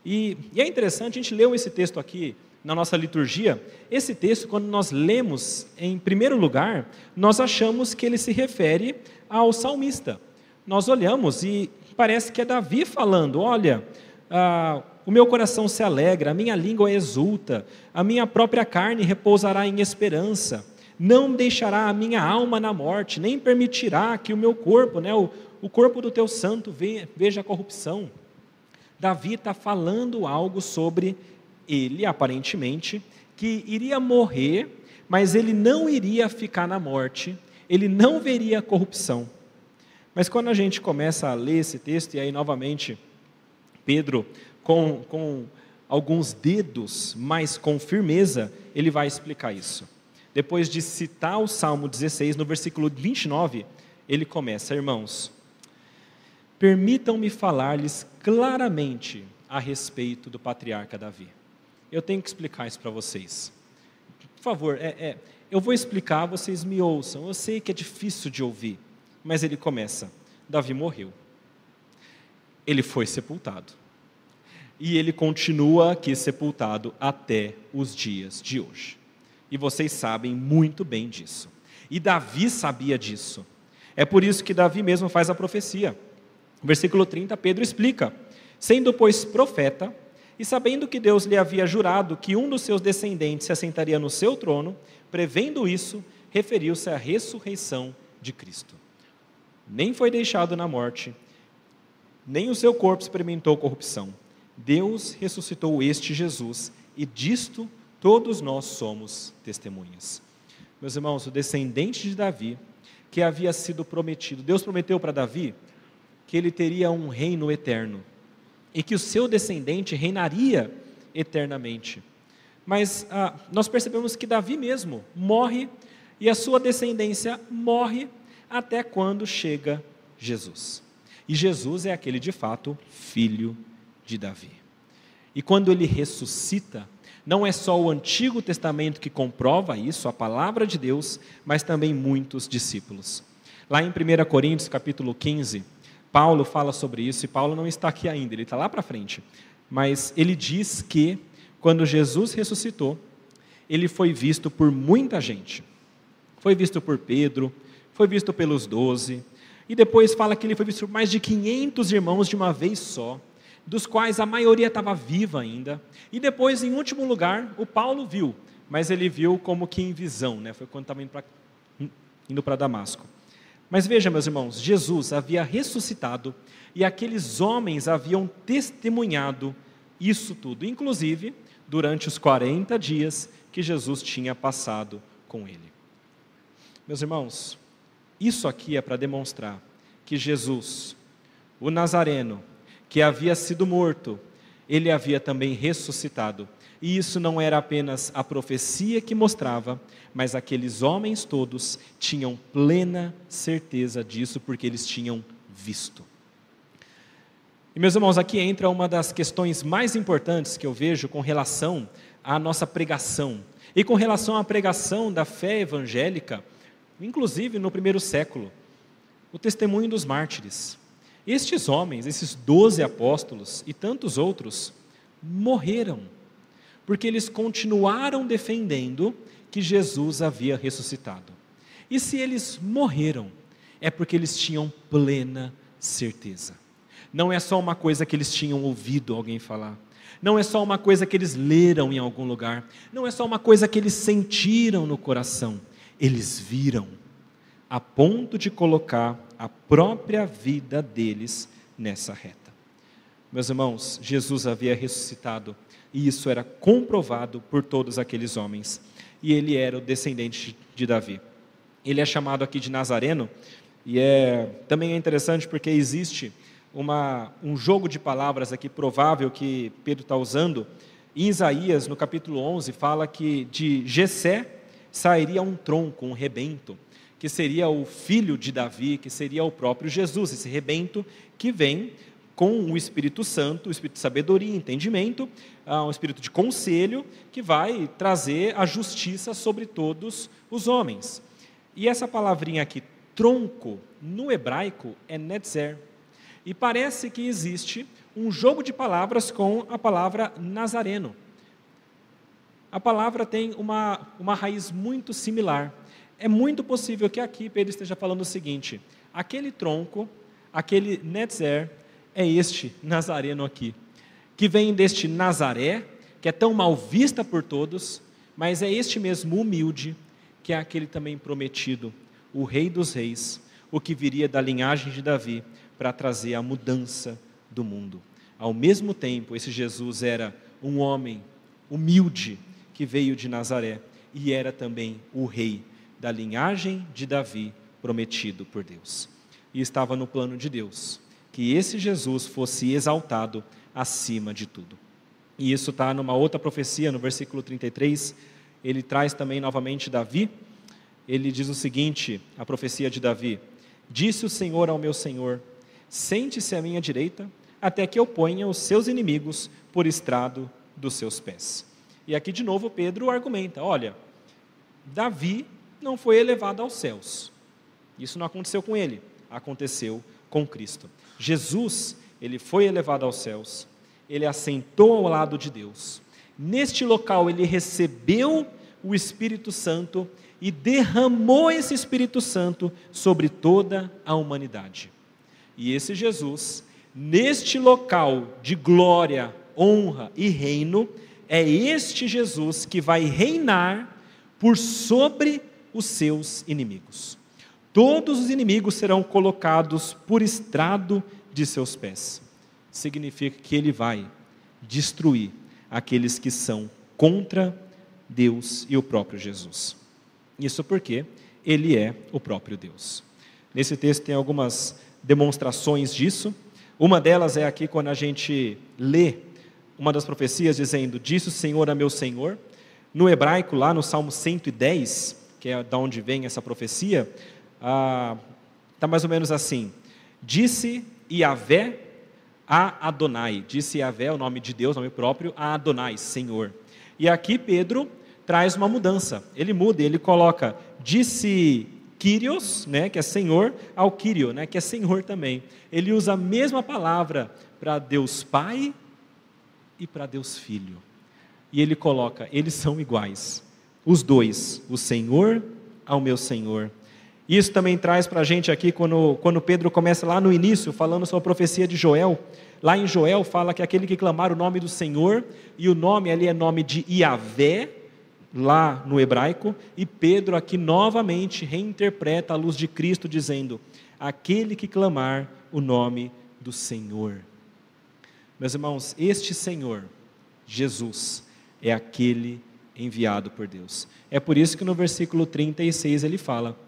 E, e é interessante, a gente leu esse texto aqui na nossa liturgia. Esse texto, quando nós lemos em primeiro lugar, nós achamos que ele se refere ao salmista. Nós olhamos e parece que é Davi falando: olha, ah, o meu coração se alegra, a minha língua exulta, a minha própria carne repousará em esperança. Não deixará a minha alma na morte, nem permitirá que o meu corpo, né, o, o corpo do teu santo, veja a corrupção. Davi está falando algo sobre ele, aparentemente, que iria morrer, mas ele não iria ficar na morte, ele não veria corrupção. Mas quando a gente começa a ler esse texto, e aí novamente, Pedro, com, com alguns dedos, mas com firmeza, ele vai explicar isso. Depois de citar o Salmo 16, no versículo 29, ele começa, irmãos, permitam-me falar-lhes claramente a respeito do patriarca Davi. Eu tenho que explicar isso para vocês. Por favor, é, é, eu vou explicar, vocês me ouçam. Eu sei que é difícil de ouvir, mas ele começa: Davi morreu. Ele foi sepultado. E ele continua aqui sepultado até os dias de hoje. E vocês sabem muito bem disso. E Davi sabia disso. É por isso que Davi mesmo faz a profecia. Versículo 30, Pedro explica: Sendo, pois, profeta, e sabendo que Deus lhe havia jurado que um dos seus descendentes se assentaria no seu trono, prevendo isso, referiu-se à ressurreição de Cristo. Nem foi deixado na morte, nem o seu corpo experimentou corrupção. Deus ressuscitou este Jesus, e disto todos nós somos testemunhas. Meus irmãos, o descendente de Davi, que havia sido prometido, Deus prometeu para Davi que ele teria um reino eterno e que o seu descendente reinaria eternamente. Mas ah, nós percebemos que Davi mesmo morre e a sua descendência morre até quando chega Jesus. E Jesus é aquele de fato filho de Davi. E quando ele ressuscita, não é só o Antigo Testamento que comprova isso, a palavra de Deus, mas também muitos discípulos. Lá em 1 Coríntios capítulo 15, Paulo fala sobre isso, e Paulo não está aqui ainda, ele está lá para frente. Mas ele diz que, quando Jesus ressuscitou, ele foi visto por muita gente. Foi visto por Pedro, foi visto pelos doze, e depois fala que ele foi visto por mais de 500 irmãos de uma vez só, dos quais a maioria estava viva ainda. E depois, em último lugar, o Paulo viu, mas ele viu como que em visão, né? foi quando estava indo para Damasco. Mas veja, meus irmãos, Jesus havia ressuscitado e aqueles homens haviam testemunhado isso tudo, inclusive durante os 40 dias que Jesus tinha passado com ele. Meus irmãos, isso aqui é para demonstrar que Jesus, o Nazareno, que havia sido morto, ele havia também ressuscitado. E isso não era apenas a profecia que mostrava, mas aqueles homens todos tinham plena certeza disso, porque eles tinham visto. E meus irmãos, aqui entra uma das questões mais importantes que eu vejo com relação à nossa pregação. E com relação à pregação da fé evangélica, inclusive no primeiro século, o testemunho dos mártires. Estes homens, esses doze apóstolos e tantos outros, morreram, porque eles continuaram defendendo que Jesus havia ressuscitado. E se eles morreram, é porque eles tinham plena certeza. Não é só uma coisa que eles tinham ouvido alguém falar. Não é só uma coisa que eles leram em algum lugar. Não é só uma coisa que eles sentiram no coração. Eles viram, a ponto de colocar a própria vida deles nessa reta. Meus irmãos, Jesus havia ressuscitado e isso era comprovado por todos aqueles homens. E ele era o descendente de Davi. Ele é chamado aqui de Nazareno e é também é interessante porque existe uma, um jogo de palavras aqui provável que Pedro está usando. Em Isaías, no capítulo 11, fala que de Jessé sairia um tronco, um rebento, que seria o filho de Davi, que seria o próprio Jesus, esse rebento que vem com o Espírito Santo, o Espírito de sabedoria e entendimento, um Espírito de conselho, que vai trazer a justiça sobre todos os homens. E essa palavrinha aqui, tronco, no hebraico é netzer. E parece que existe um jogo de palavras com a palavra nazareno. A palavra tem uma, uma raiz muito similar. É muito possível que aqui Pedro esteja falando o seguinte: aquele tronco, aquele netzer, é este nazareno aqui, que vem deste Nazaré, que é tão mal vista por todos, mas é este mesmo humilde, que é aquele também prometido, o Rei dos Reis, o que viria da linhagem de Davi para trazer a mudança do mundo. Ao mesmo tempo, esse Jesus era um homem humilde que veio de Nazaré e era também o rei da linhagem de Davi prometido por Deus. E estava no plano de Deus que esse Jesus fosse exaltado acima de tudo. E isso está numa outra profecia, no versículo 33, ele traz também novamente Davi. Ele diz o seguinte: a profecia de Davi: Disse o Senhor ao meu Senhor: Sente-se à minha direita, até que eu ponha os seus inimigos por estrado dos seus pés. E aqui de novo Pedro argumenta: olha, Davi não foi elevado aos céus. Isso não aconteceu com ele, aconteceu com Cristo. Jesus, ele foi elevado aos céus, ele assentou ao lado de Deus. Neste local, ele recebeu o Espírito Santo e derramou esse Espírito Santo sobre toda a humanidade. E esse Jesus, neste local de glória, honra e reino, é este Jesus que vai reinar por sobre os seus inimigos. Todos os inimigos serão colocados por estrado de seus pés. Significa que ele vai destruir aqueles que são contra Deus e o próprio Jesus. Isso porque ele é o próprio Deus. Nesse texto tem algumas demonstrações disso. Uma delas é aqui quando a gente lê uma das profecias dizendo: Disse o Senhor a meu Senhor. No hebraico, lá no Salmo 110, que é da onde vem essa profecia, está ah, mais ou menos assim: Disse Yahvé a Adonai, disse Yahvé, o nome de Deus, nome próprio, a Adonai, Senhor. E aqui Pedro traz uma mudança, ele muda, ele coloca, disse Kyrios, né, que é Senhor, ao Kyrio, né, que é Senhor também. Ele usa a mesma palavra para Deus Pai e para Deus Filho. E ele coloca, eles são iguais, os dois, o Senhor ao meu Senhor isso também traz para a gente aqui, quando, quando Pedro começa lá no início, falando sobre a profecia de Joel. Lá em Joel fala que aquele que clamar o nome do Senhor, e o nome ali é nome de Iavé, lá no hebraico, e Pedro aqui novamente reinterpreta a luz de Cristo, dizendo: aquele que clamar o nome do Senhor. Meus irmãos, este Senhor, Jesus, é aquele enviado por Deus. É por isso que no versículo 36 ele fala: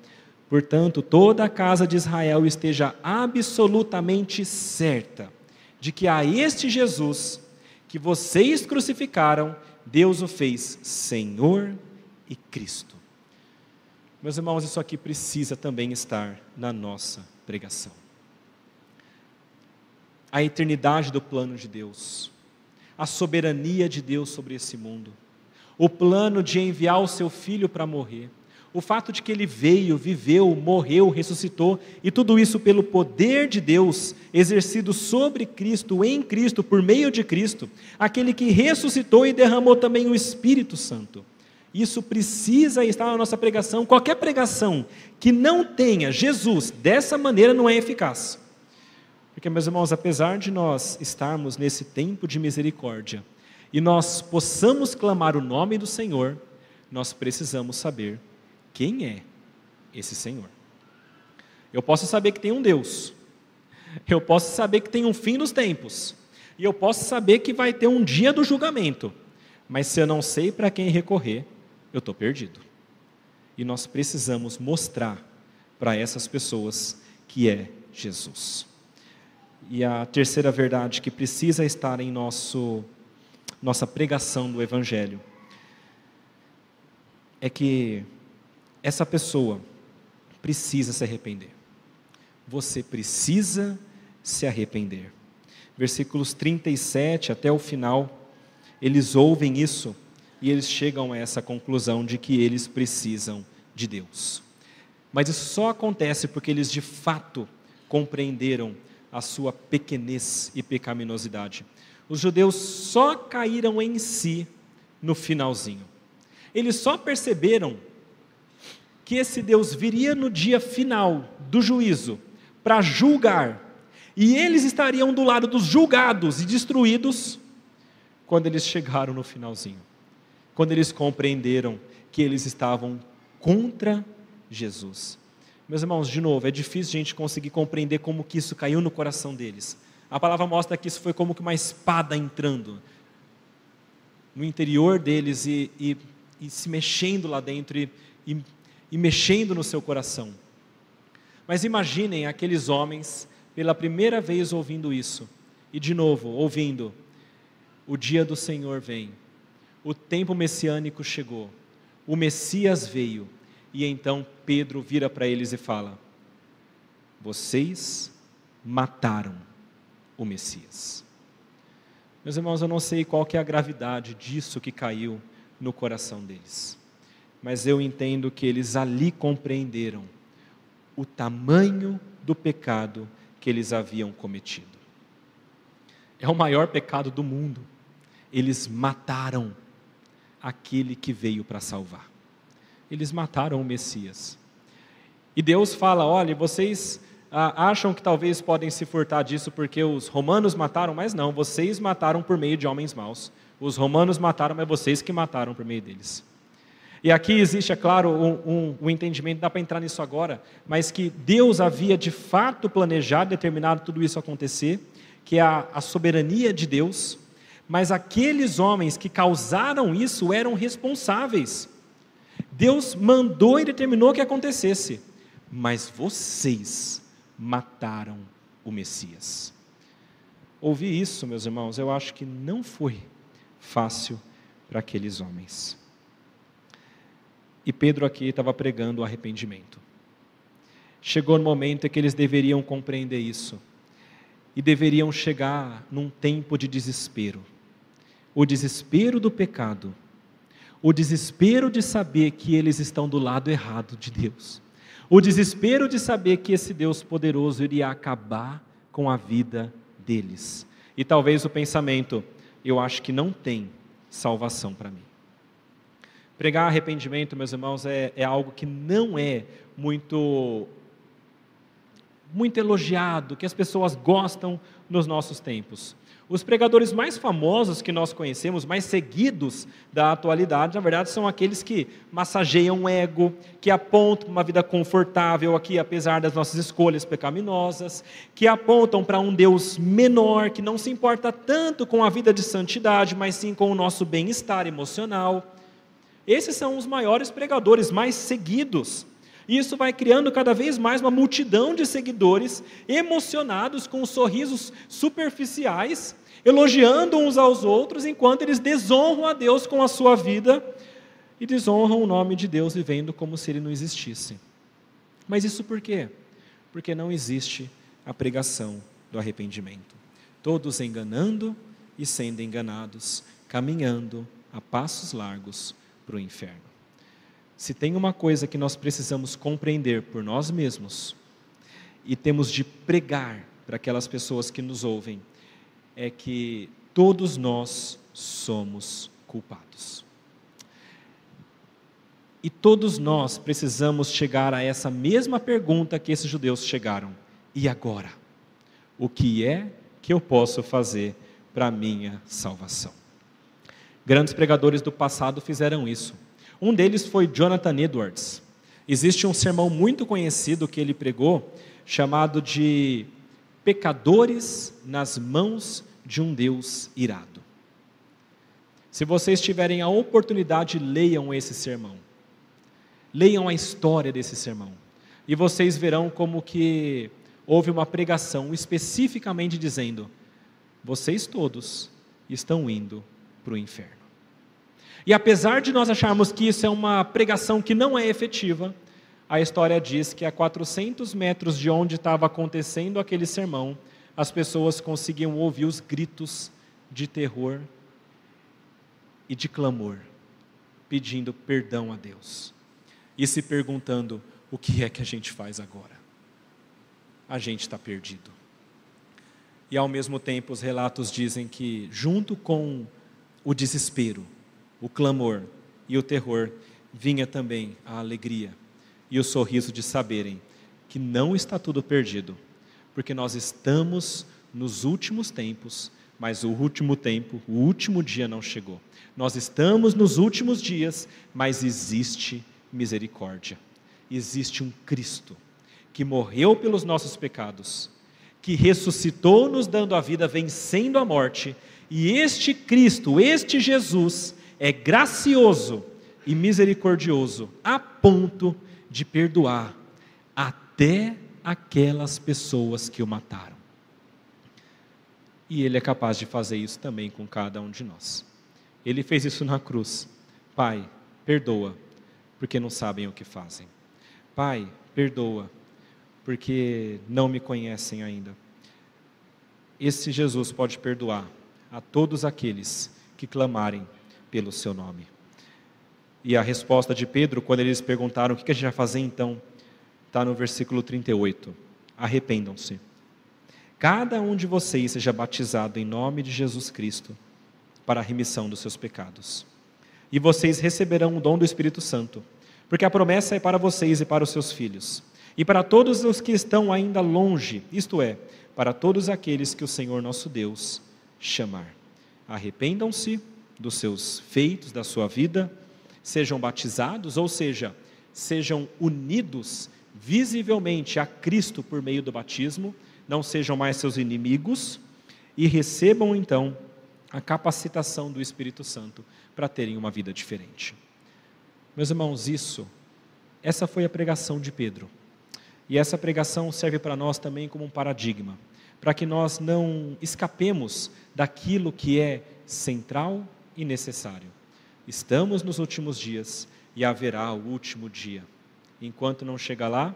Portanto, toda a casa de Israel esteja absolutamente certa de que a este Jesus que vocês crucificaram, Deus o fez Senhor e Cristo. Meus irmãos, isso aqui precisa também estar na nossa pregação. A eternidade do plano de Deus, a soberania de Deus sobre esse mundo, o plano de enviar o seu filho para morrer o fato de que ele veio, viveu, morreu, ressuscitou, e tudo isso pelo poder de Deus, exercido sobre Cristo, em Cristo, por meio de Cristo, aquele que ressuscitou e derramou também o Espírito Santo. Isso precisa estar na nossa pregação. Qualquer pregação que não tenha Jesus dessa maneira não é eficaz. Porque, meus irmãos, apesar de nós estarmos nesse tempo de misericórdia e nós possamos clamar o nome do Senhor, nós precisamos saber quem é esse Senhor. Eu posso saber que tem um Deus, eu posso saber que tem um fim dos tempos, e eu posso saber que vai ter um dia do julgamento, mas se eu não sei para quem recorrer, eu estou perdido. E nós precisamos mostrar para essas pessoas que é Jesus. E a terceira verdade que precisa estar em nosso, nossa pregação do Evangelho é que essa pessoa precisa se arrepender. Você precisa se arrepender. Versículos 37 até o final, eles ouvem isso e eles chegam a essa conclusão de que eles precisam de Deus. Mas isso só acontece porque eles de fato compreenderam a sua pequenez e pecaminosidade. Os judeus só caíram em si no finalzinho. Eles só perceberam que esse Deus viria no dia final do juízo para julgar, e eles estariam do lado dos julgados e destruídos quando eles chegaram no finalzinho. Quando eles compreenderam que eles estavam contra Jesus. Meus irmãos, de novo, é difícil a gente conseguir compreender como que isso caiu no coração deles. A palavra mostra que isso foi como que uma espada entrando no interior deles e, e, e se mexendo lá dentro e, e e mexendo no seu coração. Mas imaginem aqueles homens pela primeira vez ouvindo isso, e de novo ouvindo: o dia do Senhor vem, o tempo messiânico chegou, o Messias veio, e então Pedro vira para eles e fala: Vocês mataram o Messias. Meus irmãos, eu não sei qual que é a gravidade disso que caiu no coração deles mas eu entendo que eles ali compreenderam o tamanho do pecado que eles haviam cometido. É o maior pecado do mundo. Eles mataram aquele que veio para salvar. Eles mataram o Messias. E Deus fala: olha, vocês ah, acham que talvez podem se furtar disso porque os romanos mataram, mas não, vocês mataram por meio de homens maus. Os romanos mataram, mas vocês que mataram por meio deles. E aqui existe, é claro, um, um, um entendimento, dá para entrar nisso agora, mas que Deus havia de fato planejado, determinado tudo isso acontecer, que é a, a soberania de Deus, mas aqueles homens que causaram isso eram responsáveis. Deus mandou e determinou que acontecesse, mas vocês mataram o Messias. Ouvir isso, meus irmãos, eu acho que não foi fácil para aqueles homens. E Pedro aqui estava pregando o arrependimento. Chegou no momento em que eles deveriam compreender isso e deveriam chegar num tempo de desespero. O desespero do pecado, o desespero de saber que eles estão do lado errado de Deus, o desespero de saber que esse Deus poderoso iria acabar com a vida deles. E talvez o pensamento, eu acho que não tem salvação para mim. Pregar arrependimento, meus irmãos, é, é algo que não é muito, muito elogiado, que as pessoas gostam nos nossos tempos. Os pregadores mais famosos que nós conhecemos, mais seguidos da atualidade, na verdade, são aqueles que massageiam o ego, que apontam uma vida confortável aqui, apesar das nossas escolhas pecaminosas, que apontam para um Deus menor, que não se importa tanto com a vida de santidade, mas sim com o nosso bem-estar emocional. Esses são os maiores pregadores, mais seguidos. E isso vai criando cada vez mais uma multidão de seguidores emocionados com sorrisos superficiais, elogiando uns aos outros, enquanto eles desonram a Deus com a sua vida e desonram o nome de Deus vivendo como se ele não existisse. Mas isso por quê? Porque não existe a pregação do arrependimento. Todos enganando e sendo enganados, caminhando a passos largos para o inferno. Se tem uma coisa que nós precisamos compreender por nós mesmos e temos de pregar para aquelas pessoas que nos ouvem, é que todos nós somos culpados. E todos nós precisamos chegar a essa mesma pergunta que esses judeus chegaram: e agora? O que é que eu posso fazer para minha salvação? Grandes pregadores do passado fizeram isso. Um deles foi Jonathan Edwards. Existe um sermão muito conhecido que ele pregou, chamado de Pecadores nas mãos de um Deus irado. Se vocês tiverem a oportunidade, leiam esse sermão. Leiam a história desse sermão. E vocês verão como que houve uma pregação especificamente dizendo: vocês todos estão indo para o inferno. E apesar de nós acharmos que isso é uma pregação que não é efetiva, a história diz que a 400 metros de onde estava acontecendo aquele sermão, as pessoas conseguiam ouvir os gritos de terror e de clamor, pedindo perdão a Deus e se perguntando: o que é que a gente faz agora? A gente está perdido. E ao mesmo tempo, os relatos dizem que, junto com o desespero, o clamor e o terror, vinha também a alegria e o sorriso de saberem que não está tudo perdido, porque nós estamos nos últimos tempos, mas o último tempo, o último dia não chegou. Nós estamos nos últimos dias, mas existe misericórdia. Existe um Cristo que morreu pelos nossos pecados que ressuscitou, nos dando a vida, vencendo a morte, e este Cristo, este Jesus, é gracioso e misericordioso, a ponto de perdoar até aquelas pessoas que o mataram. E Ele é capaz de fazer isso também com cada um de nós. Ele fez isso na cruz. Pai, perdoa, porque não sabem o que fazem. Pai, perdoa, porque não me conhecem ainda. Esse Jesus pode perdoar a todos aqueles que clamarem pelo seu nome. E a resposta de Pedro, quando eles perguntaram o que a gente vai fazer então, está no versículo 38. Arrependam-se. Cada um de vocês seja batizado em nome de Jesus Cristo para a remissão dos seus pecados. E vocês receberão o dom do Espírito Santo, porque a promessa é para vocês e para os seus filhos e para todos os que estão ainda longe, isto é, para todos aqueles que o Senhor nosso Deus chamar. Arrependam-se dos seus feitos, da sua vida, sejam batizados, ou seja, sejam unidos visivelmente a Cristo por meio do batismo, não sejam mais seus inimigos e recebam então a capacitação do Espírito Santo para terem uma vida diferente. Meus irmãos, isso, essa foi a pregação de Pedro. E essa pregação serve para nós também como um paradigma, para que nós não escapemos daquilo que é central e necessário. Estamos nos últimos dias e haverá o último dia. Enquanto não chega lá,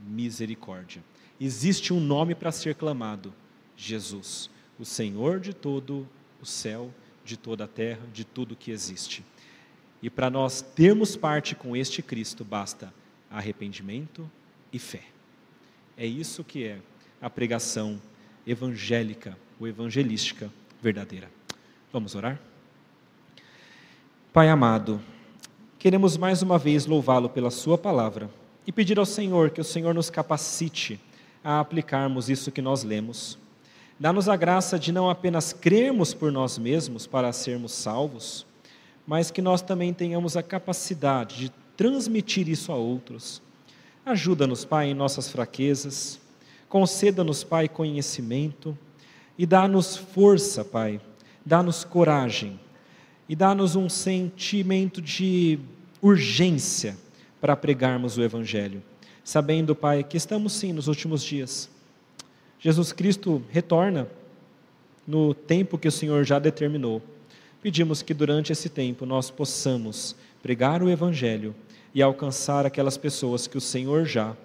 misericórdia. Existe um nome para ser clamado: Jesus, o Senhor de todo o céu, de toda a terra, de tudo que existe. E para nós termos parte com este Cristo, basta arrependimento e fé. É isso que é a pregação evangélica ou evangelística verdadeira. Vamos orar? Pai amado, queremos mais uma vez louvá-lo pela Sua palavra e pedir ao Senhor que o Senhor nos capacite a aplicarmos isso que nós lemos. Dá-nos a graça de não apenas crermos por nós mesmos para sermos salvos, mas que nós também tenhamos a capacidade de transmitir isso a outros Ajuda-nos, Pai, em nossas fraquezas. Conceda-nos, Pai, conhecimento. E dá-nos força, Pai. Dá-nos coragem. E dá-nos um sentimento de urgência para pregarmos o Evangelho, sabendo, Pai, que estamos sim nos últimos dias. Jesus Cristo retorna no tempo que o Senhor já determinou. Pedimos que durante esse tempo nós possamos pregar o Evangelho e alcançar aquelas pessoas que o Senhor já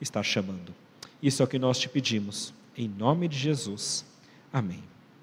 está chamando. Isso é o que nós te pedimos, em nome de Jesus. Amém.